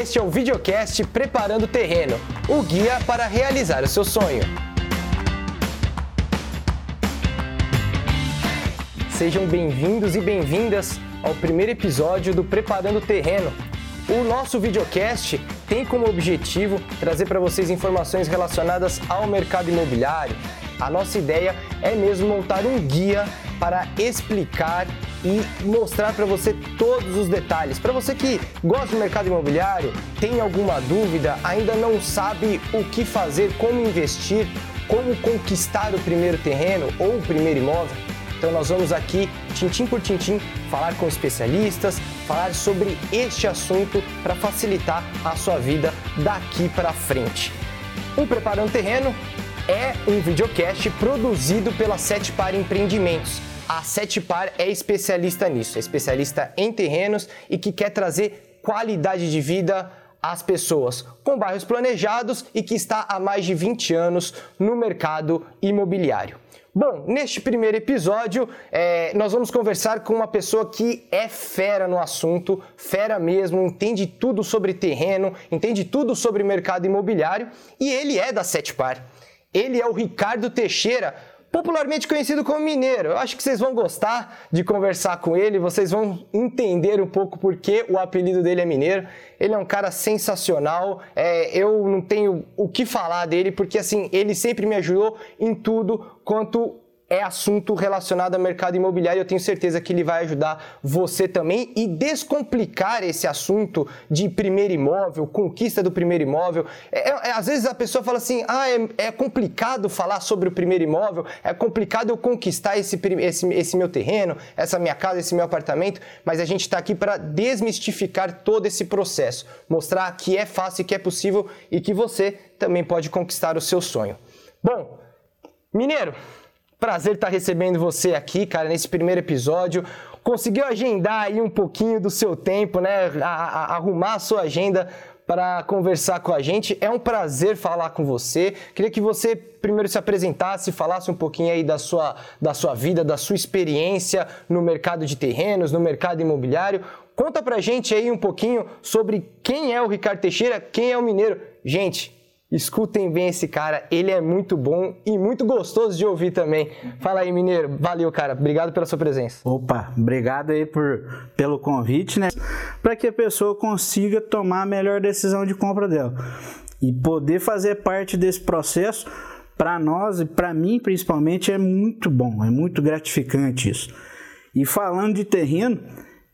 Este é o videocast Preparando o Terreno, o guia para realizar o seu sonho. Sejam bem-vindos e bem-vindas ao primeiro episódio do Preparando o Terreno. O nosso videocast tem como objetivo trazer para vocês informações relacionadas ao mercado imobiliário. A nossa ideia é mesmo montar um guia para explicar e mostrar para você todos os detalhes. Para você que gosta do mercado imobiliário, tem alguma dúvida, ainda não sabe o que fazer, como investir, como conquistar o primeiro terreno ou o primeiro imóvel, então nós vamos aqui, tintim por tintim, falar com especialistas, falar sobre este assunto para facilitar a sua vida daqui para frente. O Preparando Terreno é um videocast produzido pela Sete Par Empreendimentos a Sete Par é especialista nisso, é especialista em terrenos e que quer trazer qualidade de vida às pessoas com bairros planejados e que está há mais de 20 anos no mercado imobiliário. Bom, neste primeiro episódio, é, nós vamos conversar com uma pessoa que é fera no assunto, fera mesmo, entende tudo sobre terreno, entende tudo sobre mercado imobiliário e ele é da Sete Par. Ele é o Ricardo Teixeira, popularmente conhecido como Mineiro. Eu acho que vocês vão gostar de conversar com ele, vocês vão entender um pouco por que o apelido dele é Mineiro. Ele é um cara sensacional, é, eu não tenho o que falar dele, porque assim, ele sempre me ajudou em tudo quanto é assunto relacionado ao mercado imobiliário. Eu tenho certeza que ele vai ajudar você também e descomplicar esse assunto de primeiro imóvel, conquista do primeiro imóvel. É, é, às vezes a pessoa fala assim: ah, é, é, complicado falar sobre o primeiro imóvel, é complicado eu conquistar esse, esse, esse meu terreno, essa minha casa, esse meu apartamento, mas a gente está aqui para desmistificar todo esse processo, mostrar que é fácil, que é possível e que você também pode conquistar o seu sonho. Bom, Mineiro, Prazer estar recebendo você aqui, cara, nesse primeiro episódio. Conseguiu agendar aí um pouquinho do seu tempo, né? A, a, arrumar a sua agenda para conversar com a gente. É um prazer falar com você. Queria que você primeiro se apresentasse, falasse um pouquinho aí da sua, da sua vida, da sua experiência no mercado de terrenos, no mercado imobiliário. Conta pra gente aí um pouquinho sobre quem é o Ricardo Teixeira, quem é o Mineiro. Gente, Escutem bem esse cara, ele é muito bom e muito gostoso de ouvir também. Fala aí, Mineiro. Valeu, cara. Obrigado pela sua presença. Opa, obrigado aí por, pelo convite, né? Para que a pessoa consiga tomar a melhor decisão de compra dela. E poder fazer parte desse processo, para nós e para mim principalmente, é muito bom, é muito gratificante isso. E falando de terreno,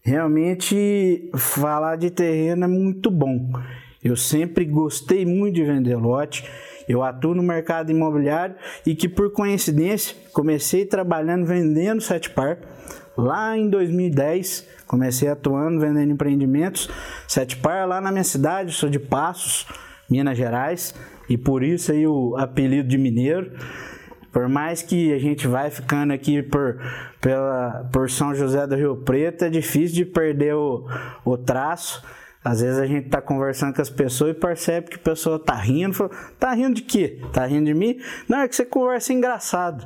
realmente falar de terreno é muito bom. Eu sempre gostei muito de vender lote. Eu atuo no mercado imobiliário e que por coincidência comecei trabalhando vendendo sete par. Lá em 2010 comecei atuando vendendo empreendimentos sete par lá na minha cidade, sou de Passos, Minas Gerais, e por isso aí o apelido de mineiro. Por mais que a gente vai ficando aqui por, pela, por São José do Rio Preto, é difícil de perder o, o traço. Às vezes a gente tá conversando com as pessoas e percebe que a pessoa tá rindo. Fala, tá rindo de quê? Tá rindo de mim? Não, é que você conversa engraçado.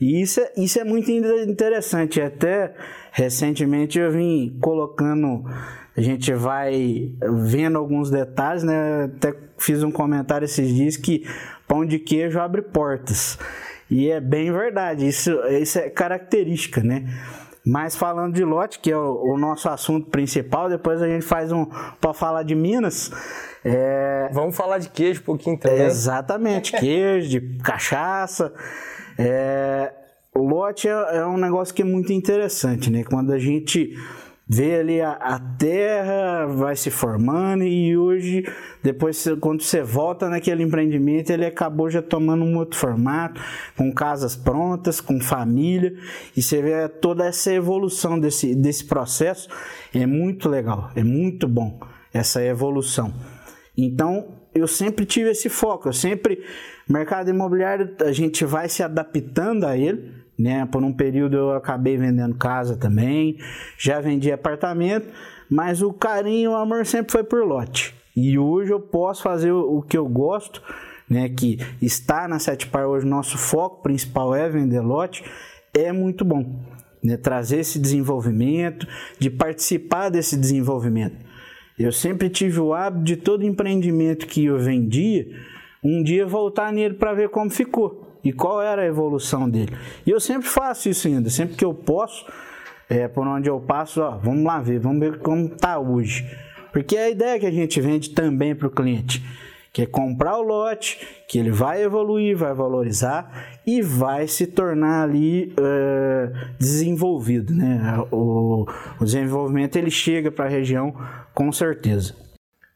E isso é, isso é muito interessante. Até recentemente eu vim colocando. A gente vai vendo alguns detalhes, né? Até fiz um comentário esses dias que pão de queijo abre portas. E é bem verdade, isso, isso é característica, né? Mas falando de lote, que é o, o, nosso assunto principal, depois a gente faz um para falar de Minas. É... Vamos falar de queijo um pouquinho também. exatamente, queijo, de cachaça. É... O lote é, é um negócio que é muito interessante, né? Quando a gente vê ali a, a, terra vai se formando e hoje depois quando você volta naquele empreendimento ele acabou já tomando um outro formato com casas prontas com família e você vê toda essa evolução desse, desse processo. É muito legal é muito bom essa evolução. Então eu sempre tive esse foco eu sempre mercado imobiliário a gente vai se adaptando a ele né? Por um período eu acabei vendendo casa também, já vendi apartamento, mas o carinho, o amor sempre foi por lote. E hoje eu posso fazer o que eu gosto, né? Que está na Sete Par hoje, nosso foco principal é vender lote, é muito bom. Né? Trazer esse desenvolvimento, de participar desse desenvolvimento. Eu sempre tive o hábito de todo empreendimento que eu vendia, um dia voltar nele para ver como ficou e qual era a evolução dele. E eu sempre faço isso ainda, sempre que eu posso, é, por onde eu passo, ó, vamos lá ver, vamos ver como está hoje. Porque é a ideia que a gente vende também para o cliente que é comprar o lote, que ele vai evoluir, vai valorizar e vai se tornar ali uh, desenvolvido, né? O, o desenvolvimento ele chega para a região com certeza.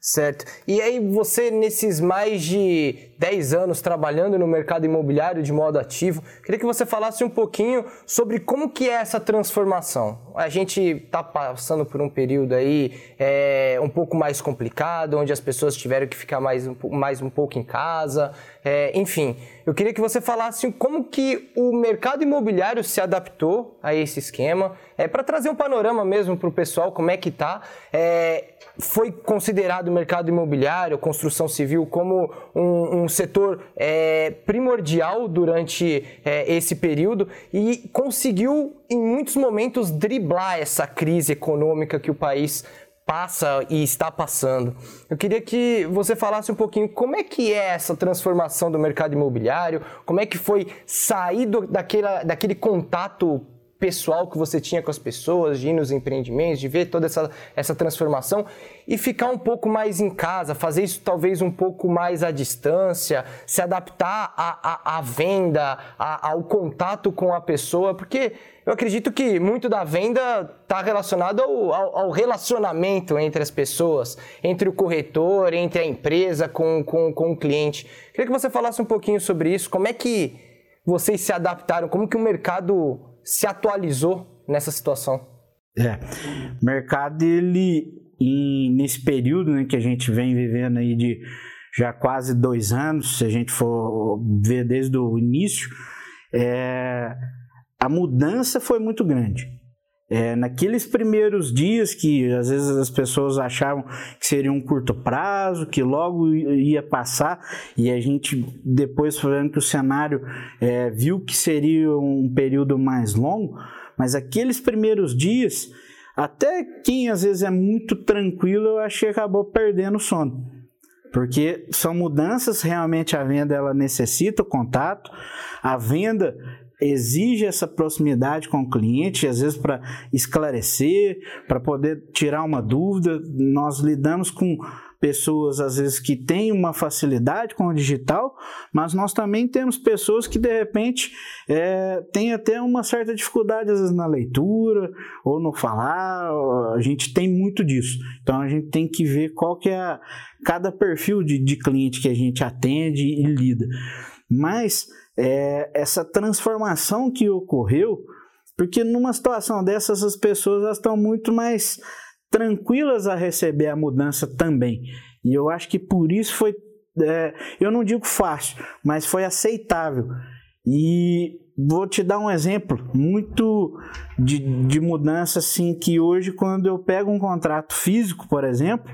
Certo. E aí você, nesses mais de 10 anos trabalhando no mercado imobiliário de modo ativo, queria que você falasse um pouquinho sobre como que é essa transformação. A gente está passando por um período aí é, um pouco mais complicado, onde as pessoas tiveram que ficar mais, mais um pouco em casa, é, enfim. Eu queria que você falasse como que o mercado imobiliário se adaptou a esse esquema, é, para trazer um panorama mesmo para o pessoal, como é que está. É, foi considerado o mercado imobiliário, construção civil, como um, um setor é, primordial durante é, esse período e conseguiu, em muitos momentos, driblar essa crise econômica que o país passa e está passando. Eu queria que você falasse um pouquinho como é que é essa transformação do mercado imobiliário, como é que foi sair do, daquela, daquele contato pessoal que você tinha com as pessoas, de ir nos empreendimentos, de ver toda essa, essa transformação e ficar um pouco mais em casa, fazer isso talvez um pouco mais à distância, se adaptar à, à, à venda, à, ao contato com a pessoa, porque eu acredito que muito da venda está relacionado ao, ao, ao, relacionamento entre as pessoas, entre o corretor, entre a empresa com, com, com o cliente. Queria que você falasse um pouquinho sobre isso, como é que vocês se adaptaram, como que o mercado se atualizou nessa situação? É, o mercado ele em, nesse período né, que a gente vem vivendo aí de já quase dois anos, se a gente for ver desde o início, é, a mudança foi muito grande. É, naqueles primeiros dias que às vezes as pessoas achavam que seria um curto prazo, que logo ia passar, e a gente depois falando que o cenário é, viu que seria um período mais longo, mas aqueles primeiros dias, até quem às vezes é muito tranquilo, eu achei que acabou perdendo o sono. Porque são mudanças, realmente a venda ela necessita o contato, a venda exige essa proximidade com o cliente, às vezes para esclarecer, para poder tirar uma dúvida. Nós lidamos com pessoas às vezes que têm uma facilidade com o digital, mas nós também temos pessoas que de repente é, têm até uma certa dificuldade às vezes na leitura ou no falar. A gente tem muito disso. Então a gente tem que ver qual que é a, cada perfil de, de cliente que a gente atende e lida. Mas é, essa transformação que ocorreu, porque numa situação dessas as pessoas estão muito mais tranquilas a receber a mudança também. E eu acho que por isso foi, é, eu não digo fácil, mas foi aceitável. E vou te dar um exemplo muito de, de mudança assim que hoje quando eu pego um contrato físico, por exemplo,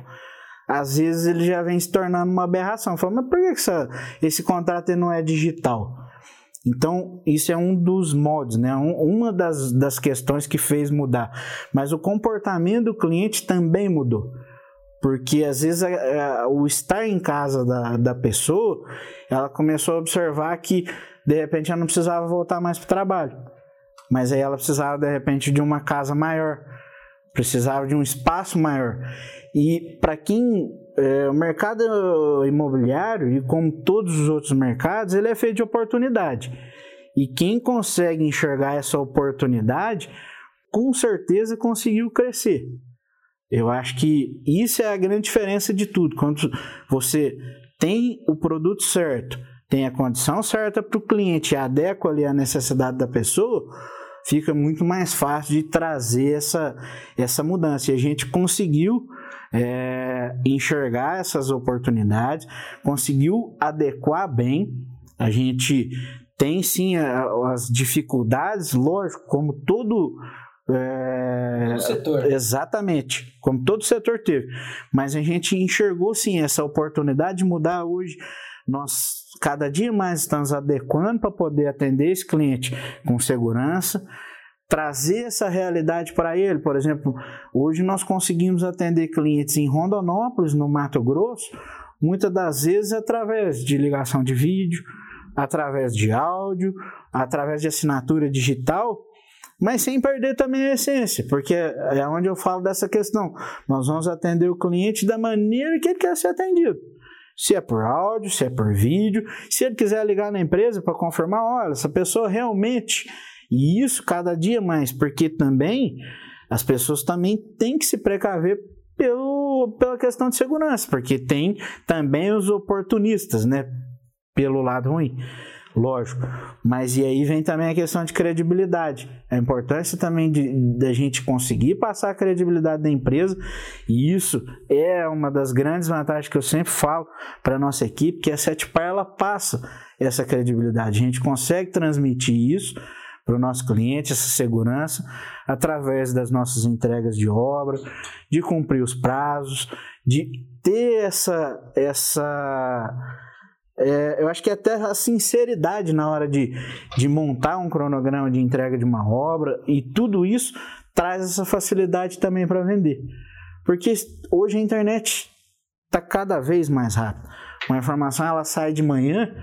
às vezes ele já vem se tornando uma aberração. Falo, mas por que essa, esse contrato não é digital? Então, isso é um dos modos, né? uma das, das questões que fez mudar. Mas o comportamento do cliente também mudou. Porque às vezes a, a, o estar em casa da, da pessoa, ela começou a observar que de repente ela não precisava voltar mais para o trabalho. Mas aí ela precisava de repente de uma casa maior, precisava de um espaço maior. E para quem é, o mercado imobiliário, e como todos os outros mercados, ele é feito de oportunidade. E quem consegue enxergar essa oportunidade, com certeza conseguiu crescer. Eu acho que isso é a grande diferença de tudo. Quando você tem o produto certo, tem a condição certa para o cliente, adequa ali a necessidade da pessoa, fica muito mais fácil de trazer essa, essa mudança. E a gente conseguiu é, enxergar essas oportunidades, conseguiu adequar bem. A gente tem sim as dificuldades, lógico, como todo. É, setor. Exatamente, como todo setor teve. Mas a gente enxergou sim essa oportunidade de mudar hoje. Nós cada dia mais estamos adequando para poder atender esse cliente com segurança trazer essa realidade para ele. Por exemplo, hoje nós conseguimos atender clientes em Rondonópolis, no Mato Grosso, muitas das vezes através de ligação de vídeo, através de áudio, através de assinatura digital, mas sem perder também a essência, porque é onde eu falo dessa questão. Nós vamos atender o cliente da maneira que ele quer ser atendido. Se é por áudio, se é por vídeo, se ele quiser ligar na empresa para confirmar, olha, essa pessoa realmente. E isso cada dia mais, porque também as pessoas também têm que se precaver pelo, pela questão de segurança, porque tem também os oportunistas, né? Pelo lado ruim. Lógico. Mas e aí vem também a questão de credibilidade. A importância também de, de a gente conseguir passar a credibilidade da empresa. E isso é uma das grandes vantagens que eu sempre falo para a nossa equipe, que a Setpar ela passa essa credibilidade. A gente consegue transmitir isso para o nosso cliente, essa segurança, através das nossas entregas de obra, de cumprir os prazos, de ter essa, essa é, eu acho que é até a sinceridade na hora de, de montar um cronograma de entrega de uma obra e tudo isso traz essa facilidade também para vender. Porque hoje a internet está cada vez mais rápida. Uma informação ela sai de manhã,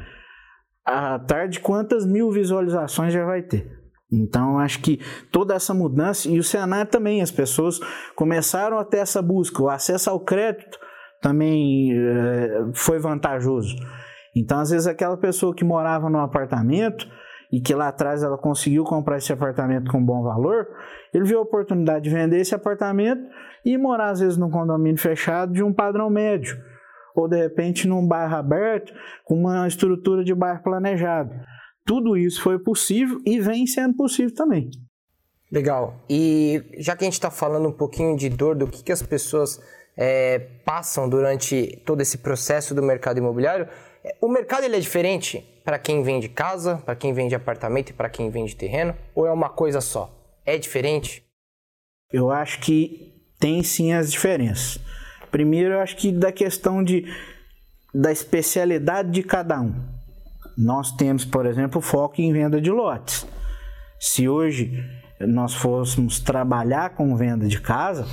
à tarde, quantas mil visualizações já vai ter? Então, acho que toda essa mudança, e o cenário também, as pessoas começaram a ter essa busca, o acesso ao crédito também é, foi vantajoso. Então, às vezes, aquela pessoa que morava num apartamento e que lá atrás ela conseguiu comprar esse apartamento com bom valor, ele viu a oportunidade de vender esse apartamento e morar, às vezes, num condomínio fechado de um padrão médio. Ou, de repente, num bairro aberto com uma estrutura de bairro planejado. Tudo isso foi possível e vem sendo possível também. Legal. E já que a gente está falando um pouquinho de dor, do que, que as pessoas é, passam durante todo esse processo do mercado imobiliário, o mercado ele é diferente para quem vende casa, para quem vende apartamento e para quem vende terreno? Ou é uma coisa só? É diferente? Eu acho que tem sim as diferenças. Primeiro, eu acho que da questão de, da especialidade de cada um. Nós temos, por exemplo, foco em venda de lotes. Se hoje nós fôssemos trabalhar com venda de casa,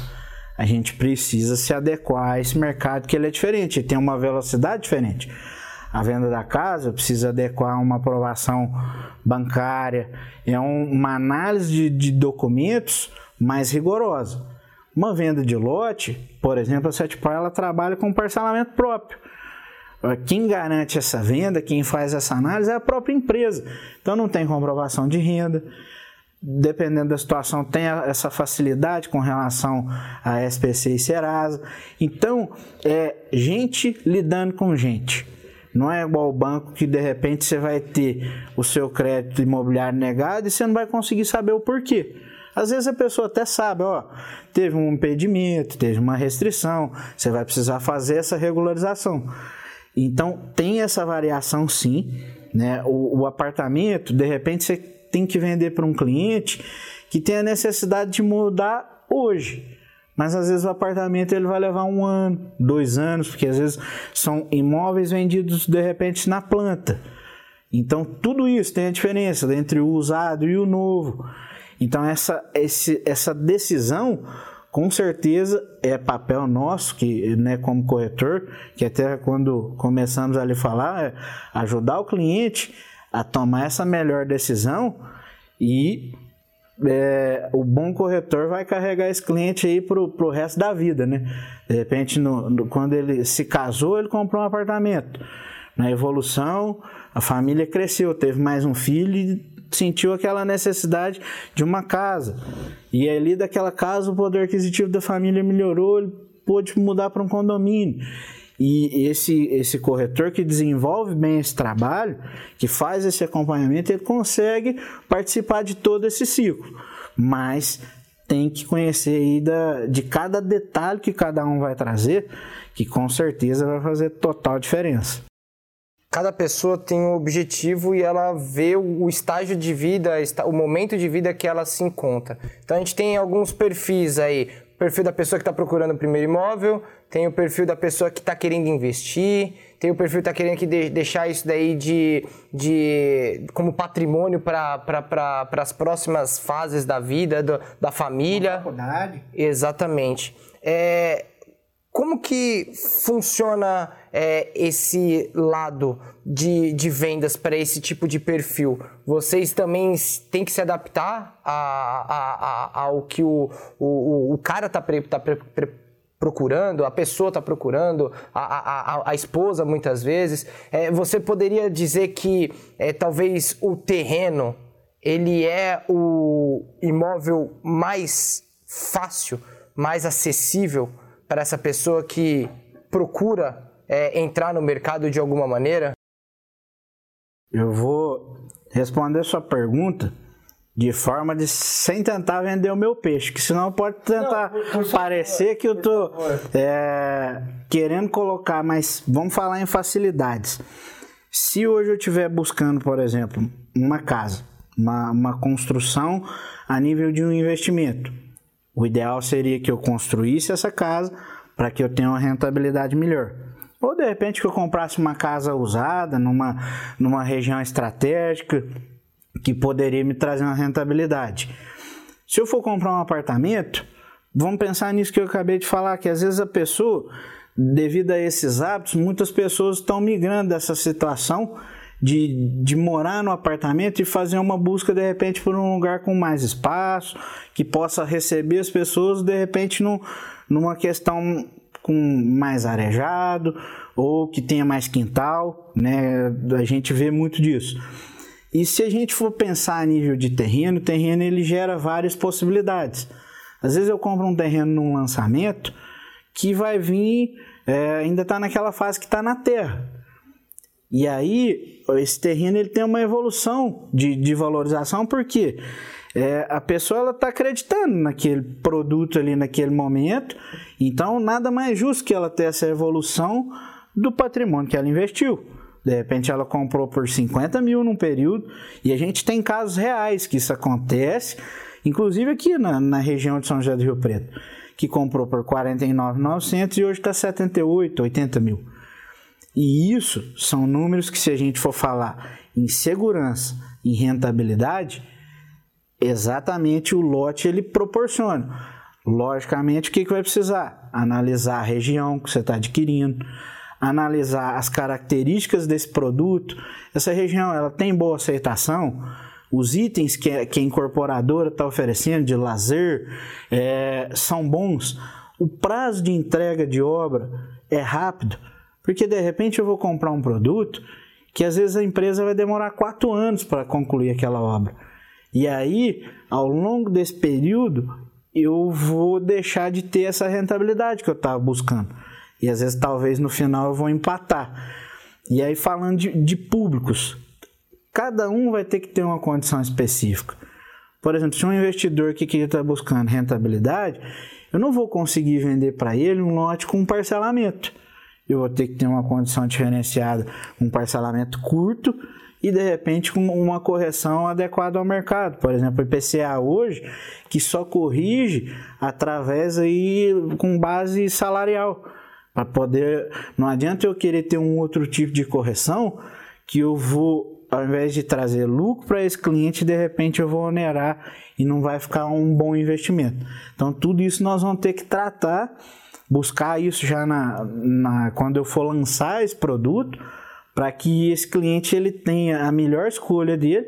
a gente precisa se adequar a esse mercado que ele é diferente, ele tem uma velocidade diferente a venda da casa, precisa adequar uma aprovação bancária, é um, uma análise de, de documentos mais rigorosa. Uma venda de lote, por exemplo, a Setpar ela trabalha com parcelamento próprio. Quem garante essa venda, quem faz essa análise é a própria empresa. Então não tem comprovação de renda. Dependendo da situação, tem essa facilidade com relação a SPC e Serasa. Então, é gente lidando com gente. Não é igual o banco que de repente você vai ter o seu crédito imobiliário negado e você não vai conseguir saber o porquê. Às vezes a pessoa até sabe, ó, teve um impedimento, teve uma restrição, você vai precisar fazer essa regularização. Então tem essa variação sim, né? O, o apartamento, de repente você tem que vender para um cliente que tem a necessidade de mudar hoje. Mas às vezes o apartamento ele vai levar um ano, dois anos, porque às vezes são imóveis vendidos de repente na planta. Então tudo isso tem a diferença entre o usado e o novo. Então essa, esse, essa decisão com certeza é papel nosso, que né, como corretor, que até quando começamos a falar, é ajudar o cliente a tomar essa melhor decisão e é, o bom corretor vai carregar esse cliente aí pro, pro resto da vida, né? De repente, no, no, quando ele se casou, ele comprou um apartamento. Na evolução, a família cresceu, teve mais um filho e sentiu aquela necessidade de uma casa. E ali daquela casa o poder aquisitivo da família melhorou, ele pôde mudar para um condomínio. E esse, esse corretor que desenvolve bem esse trabalho, que faz esse acompanhamento, ele consegue participar de todo esse ciclo. Mas tem que conhecer aí da, de cada detalhe que cada um vai trazer, que com certeza vai fazer total diferença. Cada pessoa tem um objetivo e ela vê o estágio de vida, o momento de vida que ela se encontra. Então a gente tem alguns perfis aí, perfil da pessoa que está procurando o primeiro imóvel, tem o perfil da pessoa que está querendo investir, tem o perfil que tá querendo que de, deixar isso daí de, de como patrimônio para pra, as próximas fases da vida, do, da família. faculdade. Exatamente. É, como que funciona é, esse lado de, de vendas para esse tipo de perfil? Vocês também têm que se adaptar a, a, a, ao que o, o, o cara está tá, tá procurando, a pessoa está procurando, a, a, a, esposa muitas vezes. É, você poderia dizer que é, talvez o terreno ele é o imóvel mais fácil, mais acessível para essa pessoa que procura é, entrar no mercado de alguma maneira? Eu vou responder sua pergunta de forma de sem tentar vender o meu peixe, que senão pode tentar Não, por, por parecer favor, que eu tô é, querendo colocar, mas vamos falar em facilidades. Se hoje eu estiver buscando, por exemplo, uma casa, uma, uma construção a nível de um investimento, o ideal seria que eu construísse essa casa para que eu tenha uma rentabilidade melhor. Ou de repente que eu comprasse uma casa usada numa, numa região estratégica que poderia me trazer uma rentabilidade. Se eu for comprar um apartamento, vamos pensar nisso que eu acabei de falar, que às vezes a pessoa, devido a esses hábitos, muitas pessoas estão migrando dessa situação de, de morar no apartamento e fazer uma busca de repente por um lugar com mais espaço, que possa receber as pessoas de repente no, numa questão com mais arejado ou que tenha mais quintal, né? A gente vê muito disso. E se a gente for pensar a nível de terreno, o terreno ele gera várias possibilidades. Às vezes eu compro um terreno num lançamento que vai vir, é, ainda está naquela fase que está na terra. E aí, esse terreno ele tem uma evolução de, de valorização, porque é, a pessoa está acreditando naquele produto ali naquele momento, então nada mais justo que ela ter essa evolução do patrimônio que ela investiu. De repente ela comprou por 50 mil num período, e a gente tem casos reais que isso acontece, inclusive aqui na, na região de São José do Rio Preto, que comprou por 49.900 e hoje está 78, 80 mil. E isso são números que, se a gente for falar em segurança e rentabilidade, exatamente o lote ele proporciona. Logicamente, o que, que vai precisar? Analisar a região que você está adquirindo, analisar as características desse produto. Essa região ela tem boa aceitação? Os itens que, que a incorporadora está oferecendo de lazer é, são bons? O prazo de entrega de obra é rápido? Porque de repente eu vou comprar um produto que às vezes a empresa vai demorar quatro anos para concluir aquela obra. E aí, ao longo desse período, eu vou deixar de ter essa rentabilidade que eu estava buscando. E às vezes, talvez no final, eu vou empatar. E aí, falando de, de públicos, cada um vai ter que ter uma condição específica. Por exemplo, se um investidor que está buscando rentabilidade, eu não vou conseguir vender para ele um lote com parcelamento eu vou ter que ter uma condição diferenciada, um parcelamento curto e de repente com uma correção adequada ao mercado. Por exemplo, o IPCA hoje, que só corrige através aí com base salarial. Para poder. Não adianta eu querer ter um outro tipo de correção que eu vou, ao invés de trazer lucro para esse cliente, de repente eu vou onerar e não vai ficar um bom investimento. Então, tudo isso nós vamos ter que tratar buscar isso já na, na quando eu for lançar esse produto, para que esse cliente ele tenha a melhor escolha dele,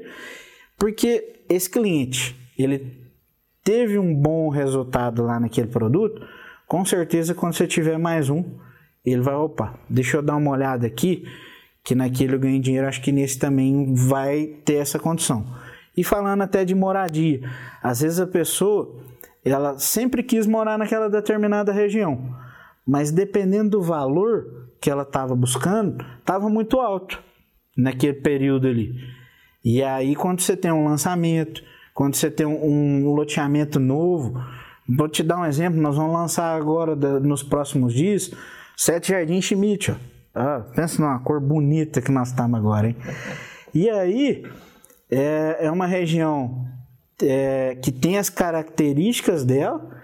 porque esse cliente ele teve um bom resultado lá naquele produto, com certeza quando você tiver mais um, ele vai, opa, deixa eu dar uma olhada aqui, que naquele eu ganho dinheiro, acho que nesse também vai ter essa condição. E falando até de moradia, às vezes a pessoa ela sempre quis morar naquela determinada região, mas dependendo do valor que ela estava buscando, estava muito alto naquele período ali. E aí, quando você tem um lançamento, quando você tem um, loteamento novo, vou te dar um exemplo: nós vamos lançar agora, nos próximos dias, Sete Jardim Schmidt. Ó. Ah, pensa numa cor bonita que nós estamos agora, hein? E aí, é, é uma região é, que tem as características dela,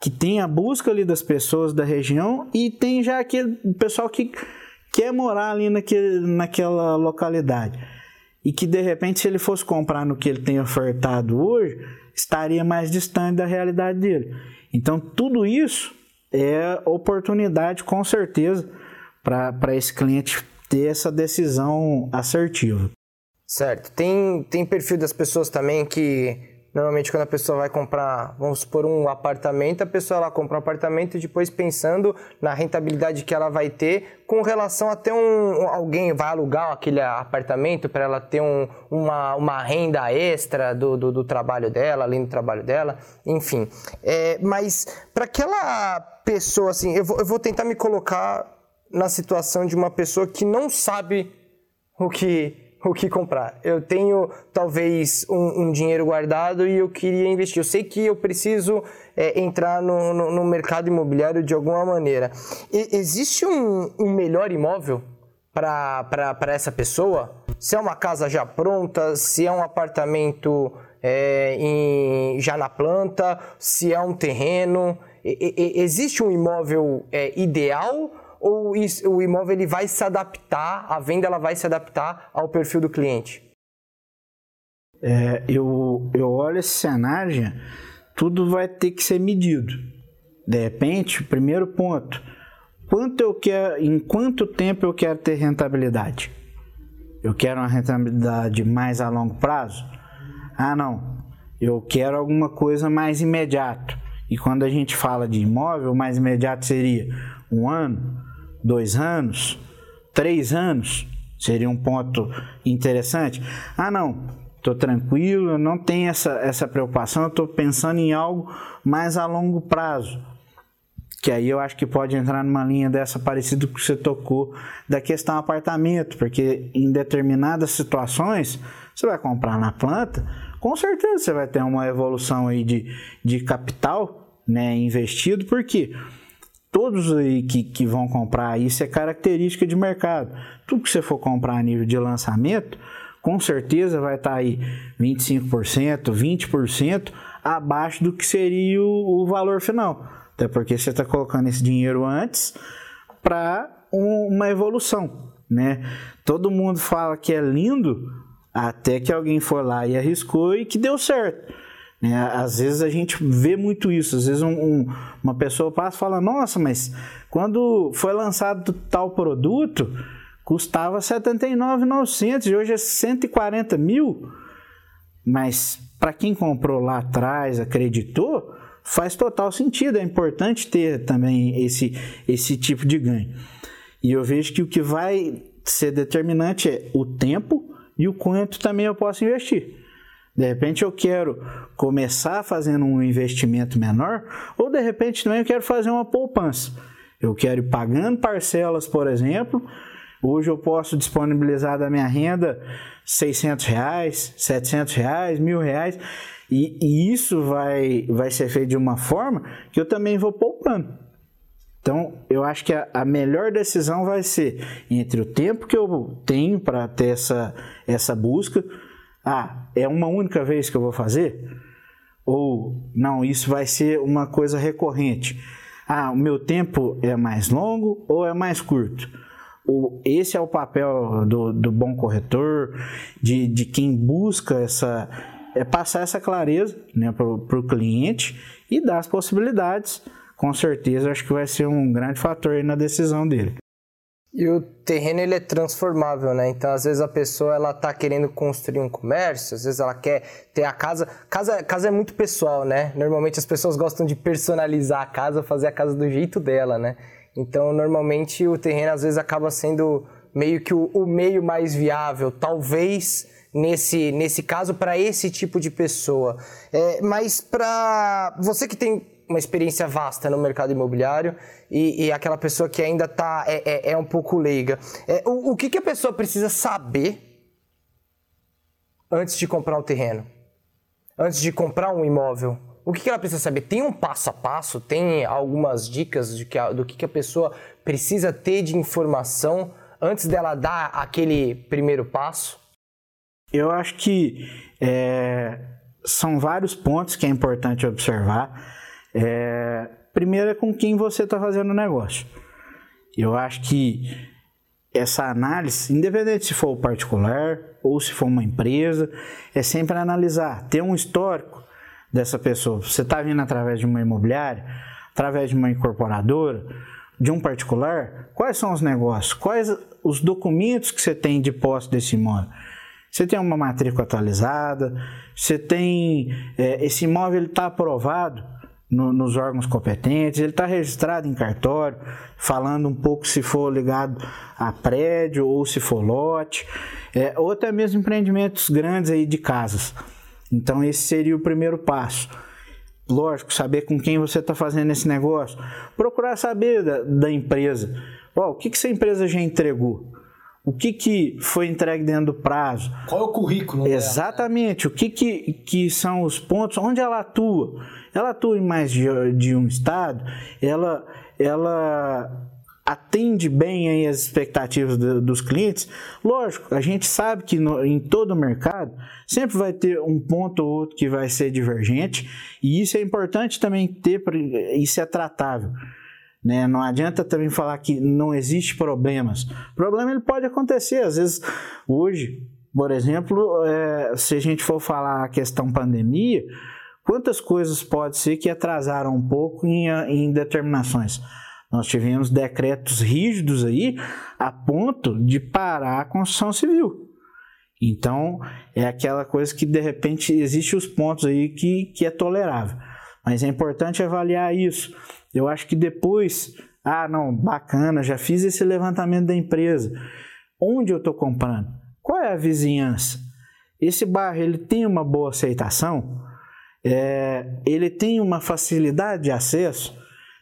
que tem a busca ali das pessoas da região e tem já aquele pessoal que quer morar ali naquele, naquela localidade e que de repente se ele fosse comprar no que ele tem ofertado hoje, estaria mais distante da realidade dele. Então tudo isso é oportunidade com certeza para esse cliente ter essa decisão assertiva. Certo. Tem, tem perfil das pessoas também que Normalmente, quando a pessoa vai comprar, vamos supor, um apartamento, a pessoa ela compra um apartamento e depois pensando na rentabilidade que ela vai ter com relação a ter um. Alguém vai alugar aquele apartamento para ela ter um, uma, uma renda extra do, do, do, trabalho dela, além do trabalho dela, enfim. É, mas para aquela pessoa, assim, eu vou, eu vou tentar me colocar na situação de uma pessoa que não sabe o que o que comprar. Eu tenho talvez um, um, dinheiro guardado e eu queria investir. Eu sei que eu preciso é, entrar no, no, no, mercado imobiliário de alguma maneira. E, existe um, um melhor imóvel para essa pessoa? Se é uma casa já pronta, se é um apartamento é, em, já na planta, se é um terreno. E, e, existe um imóvel é, ideal? Ou o imóvel ele vai se adaptar, a venda ela vai se adaptar ao perfil do cliente? É, eu, eu olho esse cenário, tudo vai ter que ser medido. De repente, primeiro ponto, quanto eu quero, em quanto tempo eu quero ter rentabilidade? Eu quero uma rentabilidade mais a longo prazo? Ah, não. Eu quero alguma coisa mais imediato. E quando a gente fala de imóvel, mais imediato seria um ano, dois anos, três anos, seria um ponto interessante. Ah, não, estou tranquilo, não tenho essa, essa preocupação, estou pensando em algo mais a longo prazo. Que aí eu acho que pode entrar numa linha dessa parecida que você tocou da questão apartamento, porque em determinadas situações você vai comprar na planta, com certeza você vai ter uma evolução aí de, de capital né, investido, porque quê? Todos aí que, que vão comprar isso é característica de mercado. Tudo que você for comprar a nível de lançamento, com certeza vai estar tá aí 25%, 20% abaixo do que seria o, o valor final. Até porque você está colocando esse dinheiro antes para um, uma evolução. Né? Todo mundo fala que é lindo até que alguém foi lá e arriscou e que deu certo. É, às vezes a gente vê muito isso. Às vezes um, um, uma pessoa passa e fala: Nossa, mas quando foi lançado tal produto, custava R$ 79,900 e hoje é 140 mil. Mas para quem comprou lá atrás, acreditou, faz total sentido. É importante ter também esse, esse tipo de ganho. E eu vejo que o que vai ser determinante é o tempo e o quanto também eu posso investir. De repente eu quero começar fazendo um investimento menor, ou de repente também eu quero fazer uma poupança. Eu quero ir pagando parcelas, por exemplo. Hoje eu posso disponibilizar da minha renda 600 reais, 700 reais, mil reais. E, e isso vai, vai ser feito de uma forma que eu também vou poupando. Então, eu acho que a, a, melhor decisão vai ser entre o tempo que eu tenho para ter essa, essa busca, ah, é uma única vez que eu vou fazer? Ou não, isso vai ser uma coisa recorrente? Ah, o meu tempo é mais longo ou é mais curto? O, esse é o papel do, do bom corretor, de, de quem busca essa, é passar essa clareza né, para o cliente e dar as possibilidades. Com certeza, acho que vai ser um grande fator na decisão dele. E o terreno ele é transformável, né? Então, às vezes a pessoa ela tá querendo construir um comércio, às vezes ela quer ter a casa. Casa, casa é muito pessoal, né? Normalmente as pessoas gostam de personalizar a casa, fazer a casa do jeito dela, né? Então, normalmente o terreno às vezes acaba sendo meio que o, o meio mais viável, talvez nesse, nesse caso para esse tipo de pessoa. É, mas para você que tem uma experiência vasta no mercado imobiliário e, e aquela pessoa que ainda tá, é, é, é um pouco leiga. É, o, o que, que a pessoa precisa saber antes de comprar o terreno? Antes de comprar um imóvel? O que, que ela precisa saber? Tem um passo a passo? Tem algumas dicas de que a, do que, que a pessoa precisa ter de informação antes dela dar aquele primeiro passo? Eu acho que é, são vários pontos que é importante observar. É, primeiro é com quem você está fazendo o negócio. Eu acho que essa análise, independente se for o particular ou se for uma empresa, é sempre analisar, ter um histórico dessa pessoa. Você está vindo através de uma imobiliária, através de uma incorporadora, de um particular, quais são os negócios, quais os documentos que você tem de posse desse imóvel. Você tem uma matrícula atualizada, você tem é, esse imóvel está aprovado no, nos órgãos competentes, ele está registrado em cartório, falando um pouco se for ligado a prédio ou se for lote, é, ou até mesmo empreendimentos grandes aí de casas. Então esse seria o primeiro passo. Lógico, saber com quem você está fazendo esse negócio. Procurar saber da, da empresa. Oh, o que, que essa empresa já entregou? O que, que foi entregue dentro do prazo? Qual é o currículo? Exatamente. O que, que, que são os pontos? Onde ela atua? Ela atua em mais de, de um estado? Ela, ela atende bem aí as expectativas do, dos clientes? Lógico, a gente sabe que no, em todo o mercado sempre vai ter um ponto ou outro que vai ser divergente e isso é importante também ter, isso é tratável. Né? Não adianta também falar que não existe problemas. Problema ele pode acontecer, às vezes hoje, por exemplo, é, se a gente for falar a questão pandemia, quantas coisas pode ser que atrasaram um pouco em, em determinações? Nós tivemos decretos rígidos aí a ponto de parar a construção civil. Então, é aquela coisa que de repente existe os pontos aí que, que é tolerável. Mas é importante avaliar isso. Eu acho que depois, ah, não, bacana, já fiz esse levantamento da empresa. Onde eu estou comprando? Qual é a vizinhança? Esse bairro ele tem uma boa aceitação? É, ele tem uma facilidade de acesso?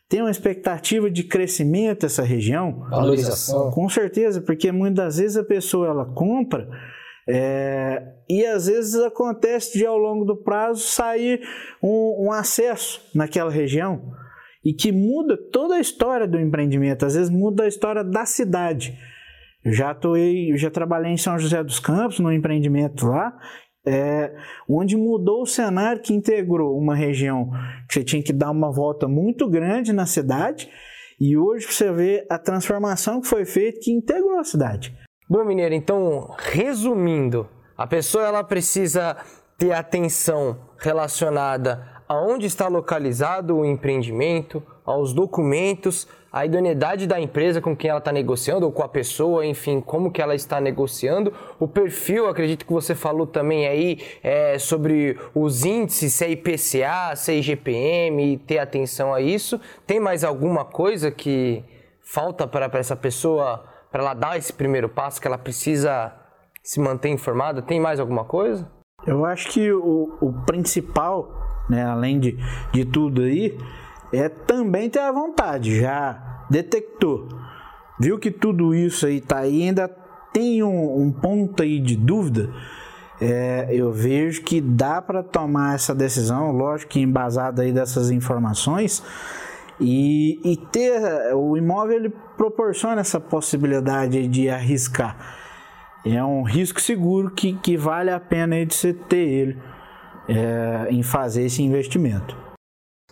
Tem uma expectativa de crescimento essa região? Valorização. Com certeza, porque muitas vezes a pessoa ela compra é, e às vezes acontece de ao longo do prazo sair um, um acesso naquela região e que muda toda a história do empreendimento, às vezes muda a história da cidade. Eu já atuei, já trabalhei em São José dos Campos, no empreendimento lá, é, onde mudou o cenário que integrou uma região que você tinha que dar uma volta muito grande na cidade, e hoje você vê a transformação que foi feita que integrou a cidade. Bom, Mineiro, então, resumindo, a pessoa ela precisa ter atenção relacionada aonde está localizado o empreendimento, aos documentos, a idoneidade da empresa com quem ela está negociando ou com a pessoa, enfim, como que ela está negociando, o perfil, acredito que você falou também aí é, sobre os índices, se é IPCA, se é IGPM, ter atenção a isso. Tem mais alguma coisa que falta para essa pessoa, para ela dar esse primeiro passo, que ela precisa se manter informada? Tem mais alguma coisa? Eu acho que o, o principal né, além de, de tudo aí, é também ter a vontade, já detectou, viu que tudo isso aí tá aí, ainda tem um, um ponto aí de dúvida, é, eu vejo que dá para tomar essa decisão, lógico que embasada aí dessas informações, e, e ter o imóvel ele proporciona essa possibilidade de arriscar. É um risco seguro que, que vale a pena de você ter ele é, em fazer esse investimento.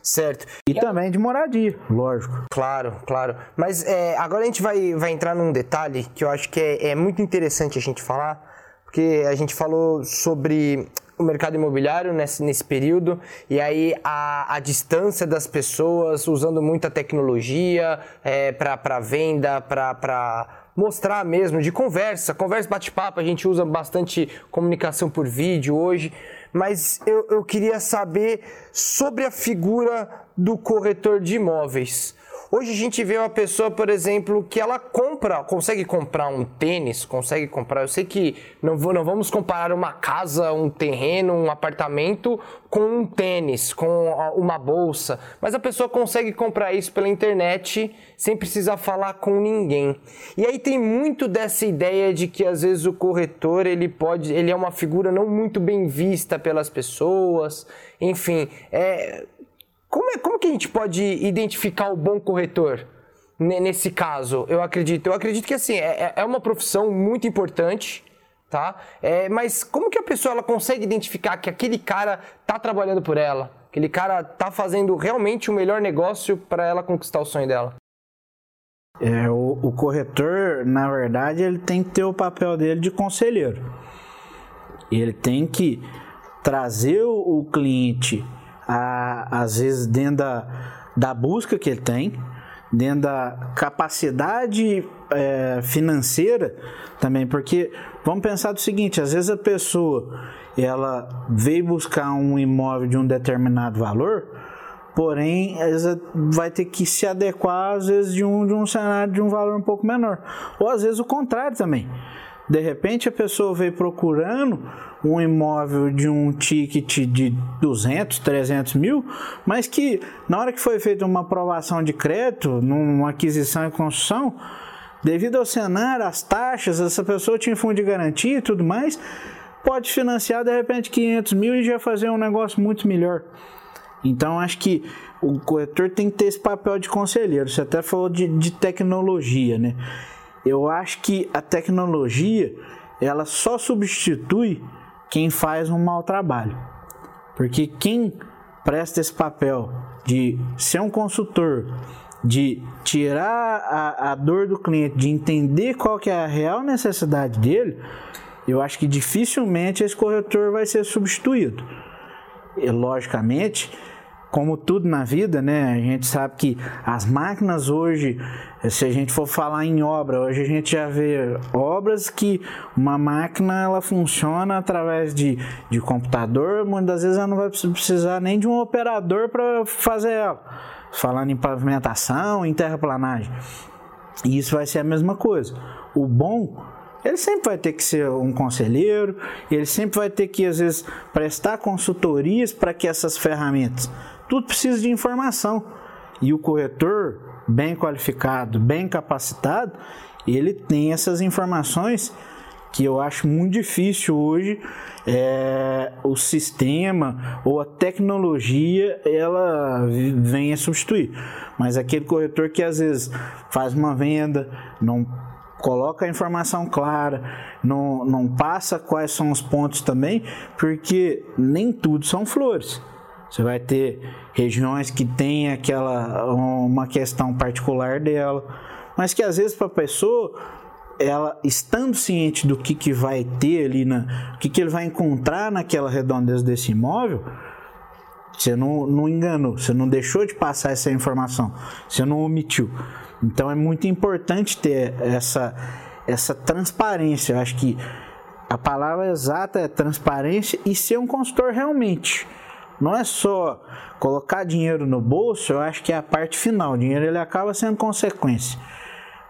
Certo. E, e também de moradia, lógico. Claro, claro. Mas é, agora a gente vai, vai entrar num detalhe que eu acho que é, é muito interessante a gente falar, porque a gente falou sobre o mercado imobiliário nesse, nesse período e aí a, a distância das pessoas usando muita tecnologia é, para venda, para mostrar mesmo, de conversa, conversa, bate-papo, a gente usa bastante comunicação por vídeo hoje mas eu, eu queria saber sobre a figura do corretor de imóveis. Hoje a gente vê uma pessoa, por exemplo, que ela compra, consegue comprar um tênis, consegue comprar. Eu sei que não, vou, não vamos comparar uma casa, um terreno, um apartamento com um tênis, com uma bolsa, mas a pessoa consegue comprar isso pela internet sem precisar falar com ninguém. E aí tem muito dessa ideia de que às vezes o corretor ele pode, ele é uma figura não muito bem vista pelas pessoas. Enfim, é, como, é, como que a gente pode identificar o bom corretor? Nesse caso, eu acredito. Eu acredito que assim, é, é, é uma profissão muito importante, tá? É, mas como que a pessoa ela consegue identificar que aquele cara tá trabalhando por ela? Aquele cara tá fazendo realmente o melhor negócio para ela conquistar o sonho dela? É, o, o, corretor, na verdade, ele tem que ter o papel dele de conselheiro. Ele tem que trazer o, o cliente, a, às vezes, dentro da, da busca que ele tem, dentro da capacidade é, financeira também, porque vamos pensar do seguinte, às vezes a pessoa ela veio buscar um imóvel de um determinado valor, porém vai ter que se adequar às vezes de um, de um cenário de um valor um pouco menor, ou às vezes o contrário também. De repente a pessoa veio procurando um imóvel de um ticket de 200, 300 mil, mas que na hora que foi feita uma aprovação de crédito, numa aquisição e construção, devido ao cenário, às taxas, essa pessoa tinha fundo de garantia e tudo mais, pode financiar de repente 500 mil e já fazer um negócio muito melhor. Então acho que o corretor tem que ter esse papel de conselheiro. Você até falou de, de tecnologia, né? Eu acho que a tecnologia ela só substitui quem faz um mau trabalho. Porque quem presta esse papel de ser um consultor, de tirar a, a dor do cliente, de entender qual que é a real necessidade dele, eu acho que dificilmente esse corretor vai ser substituído. E, logicamente, como tudo na vida, né? A gente sabe que as máquinas hoje, se a gente for falar em obra, hoje a gente já vê obras que uma máquina ela funciona através de, de computador, muitas vezes ela não vai precisar nem de um operador para fazer ela. Falando em pavimentação, em terraplanagem. E isso vai ser a mesma coisa. O bom ele sempre vai ter que ser um conselheiro, ele sempre vai ter que, às vezes, prestar consultorias para que essas ferramentas tudo precisa de informação. E o corretor, bem qualificado, bem capacitado, ele tem essas informações que eu acho muito difícil hoje é, o sistema ou a tecnologia ela venha substituir. Mas aquele corretor que às vezes faz uma venda, não coloca a informação clara, não, não passa quais são os pontos também, porque nem tudo são flores. Você vai ter regiões que tem aquela uma questão particular dela, mas que às vezes para a pessoa ela estando ciente do que, que vai ter ali na, o que, que ele vai encontrar naquela redondeza desse imóvel, você não, não enganou, você não deixou de passar essa informação, você não omitiu. Então é muito importante ter essa, essa transparência. Eu acho que a palavra exata é transparência e ser um consultor realmente. Não é só colocar dinheiro no bolso, eu acho que é a parte final. O dinheiro ele acaba sendo consequência.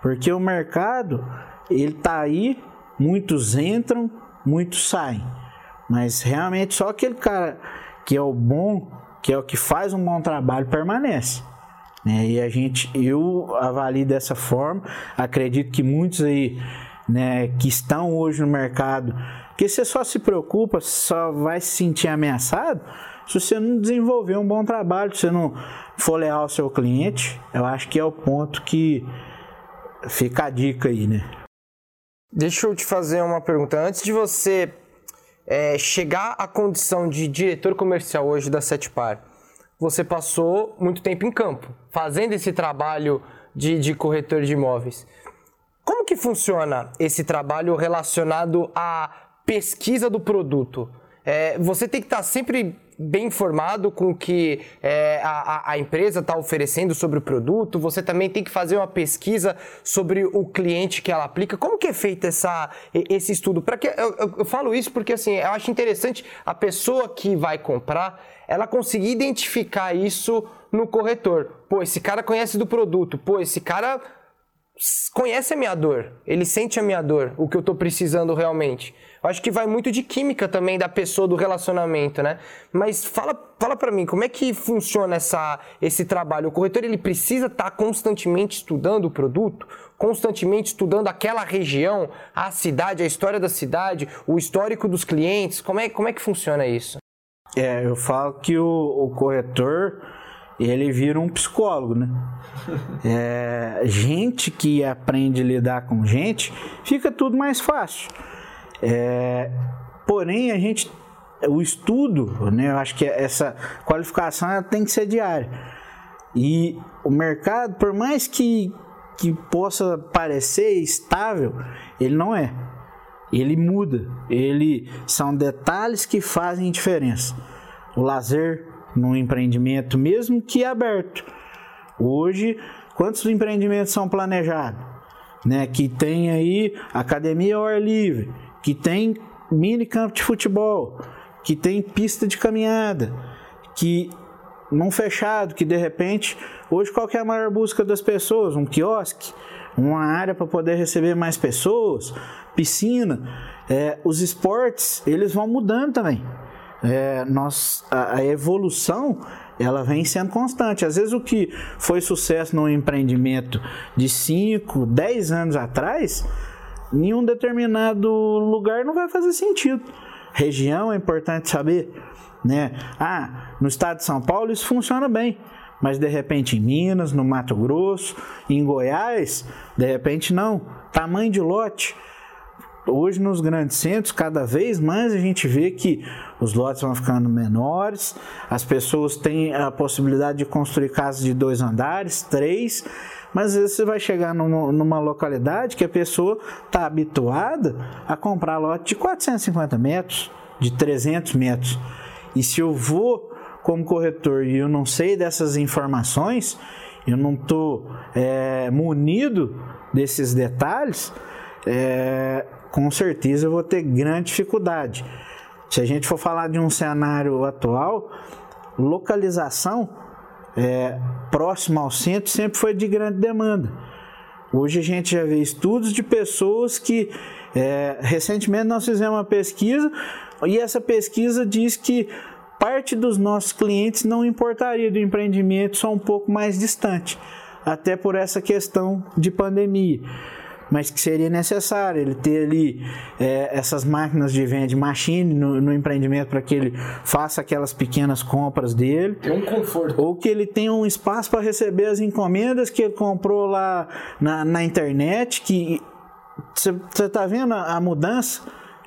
Porque o mercado, ele tá aí, muitos entram, muitos saem. Mas realmente só aquele cara que é o bom, que é o que faz um bom trabalho, permanece. Né? E a gente, eu avalio dessa forma. Acredito que muitos aí né, que estão hoje no mercado, que você só se preocupa, só vai se sentir ameaçado se você não desenvolver um bom trabalho, se você não for leal ao seu cliente, eu acho que é o ponto que fica a dica aí, né? Deixa eu te fazer uma pergunta. Antes de você é, chegar à condição de diretor comercial hoje da Setpar, você passou muito tempo em campo, fazendo esse trabalho de, de corretor de imóveis. Como que funciona esse trabalho relacionado à pesquisa do produto? É, você tem que estar sempre bem informado com o que é, a, a, empresa está oferecendo sobre o produto, você também tem que fazer uma pesquisa sobre o cliente que ela aplica. Como que é feito essa, esse estudo? Para que eu, eu, eu, falo isso porque assim, eu acho interessante a pessoa que vai comprar, ela conseguir identificar isso no corretor. Pô, esse cara conhece do produto. Pô, esse cara conhece a minha dor, ele sente a minha dor, o que eu estou precisando realmente. Acho que vai muito de química também da pessoa, do relacionamento, né? Mas fala, fala para mim, como é que funciona essa, esse trabalho? O corretor ele precisa estar tá constantemente estudando o produto, constantemente estudando aquela região, a cidade, a história da cidade, o histórico dos clientes. Como é, como é que funciona isso? É, eu falo que o, o corretor ele vira um psicólogo, né? É, gente que aprende a lidar com gente, fica tudo mais fácil. É, porém, a gente, o estudo, né? Eu acho que essa qualificação tem que ser diária. E o mercado, por mais que que possa parecer estável, ele não é. Ele muda. Ele são detalhes que fazem diferença. O lazer no empreendimento, mesmo que aberto. Hoje, quantos empreendimentos são planejados? Né, que tem aí academia ao ar livre, que tem mini campo de futebol, que tem pista de caminhada, que num fechado, que de repente, hoje qual é a maior busca das pessoas? Um quiosque, uma área para poder receber mais pessoas, piscina. É, os esportes, eles vão mudando também. É, nós, a, a evolução ela vem sendo constante. Às vezes o que foi sucesso no empreendimento de 5, 10 anos atrás, em um determinado lugar não vai fazer sentido. Região é importante saber, né? Ah, no estado de São Paulo isso funciona bem, mas de repente em Minas, no Mato Grosso, em Goiás, de repente não. Tamanho de lote. Hoje nos grandes centros, cada vez mais a gente vê que os lotes vão ficando menores, as pessoas têm a possibilidade de construir casas de dois andares, três, mas às vezes você vai chegar numa, numa localidade que a pessoa está habituada a comprar lote de 450 metros, de 300 metros. E se eu vou como corretor e eu não sei dessas informações, eu não estou é, munido desses detalhes, é, com certeza eu vou ter grande dificuldade. Se a gente for falar de um cenário atual, localização é, próximo ao centro sempre foi de grande demanda. Hoje a gente já vê estudos de pessoas que é, recentemente nós fizemos uma pesquisa e essa pesquisa diz que parte dos nossos clientes não importaria do empreendimento só um pouco mais distante, até por essa questão de pandemia mas que seria necessário ele ter ali é, essas máquinas de venda machine no, no empreendimento para que ele faça aquelas pequenas compras dele. Tem um conforto. Ou que ele tenha um espaço para receber as encomendas que ele comprou lá na, na internet, que você está vendo a, a mudança?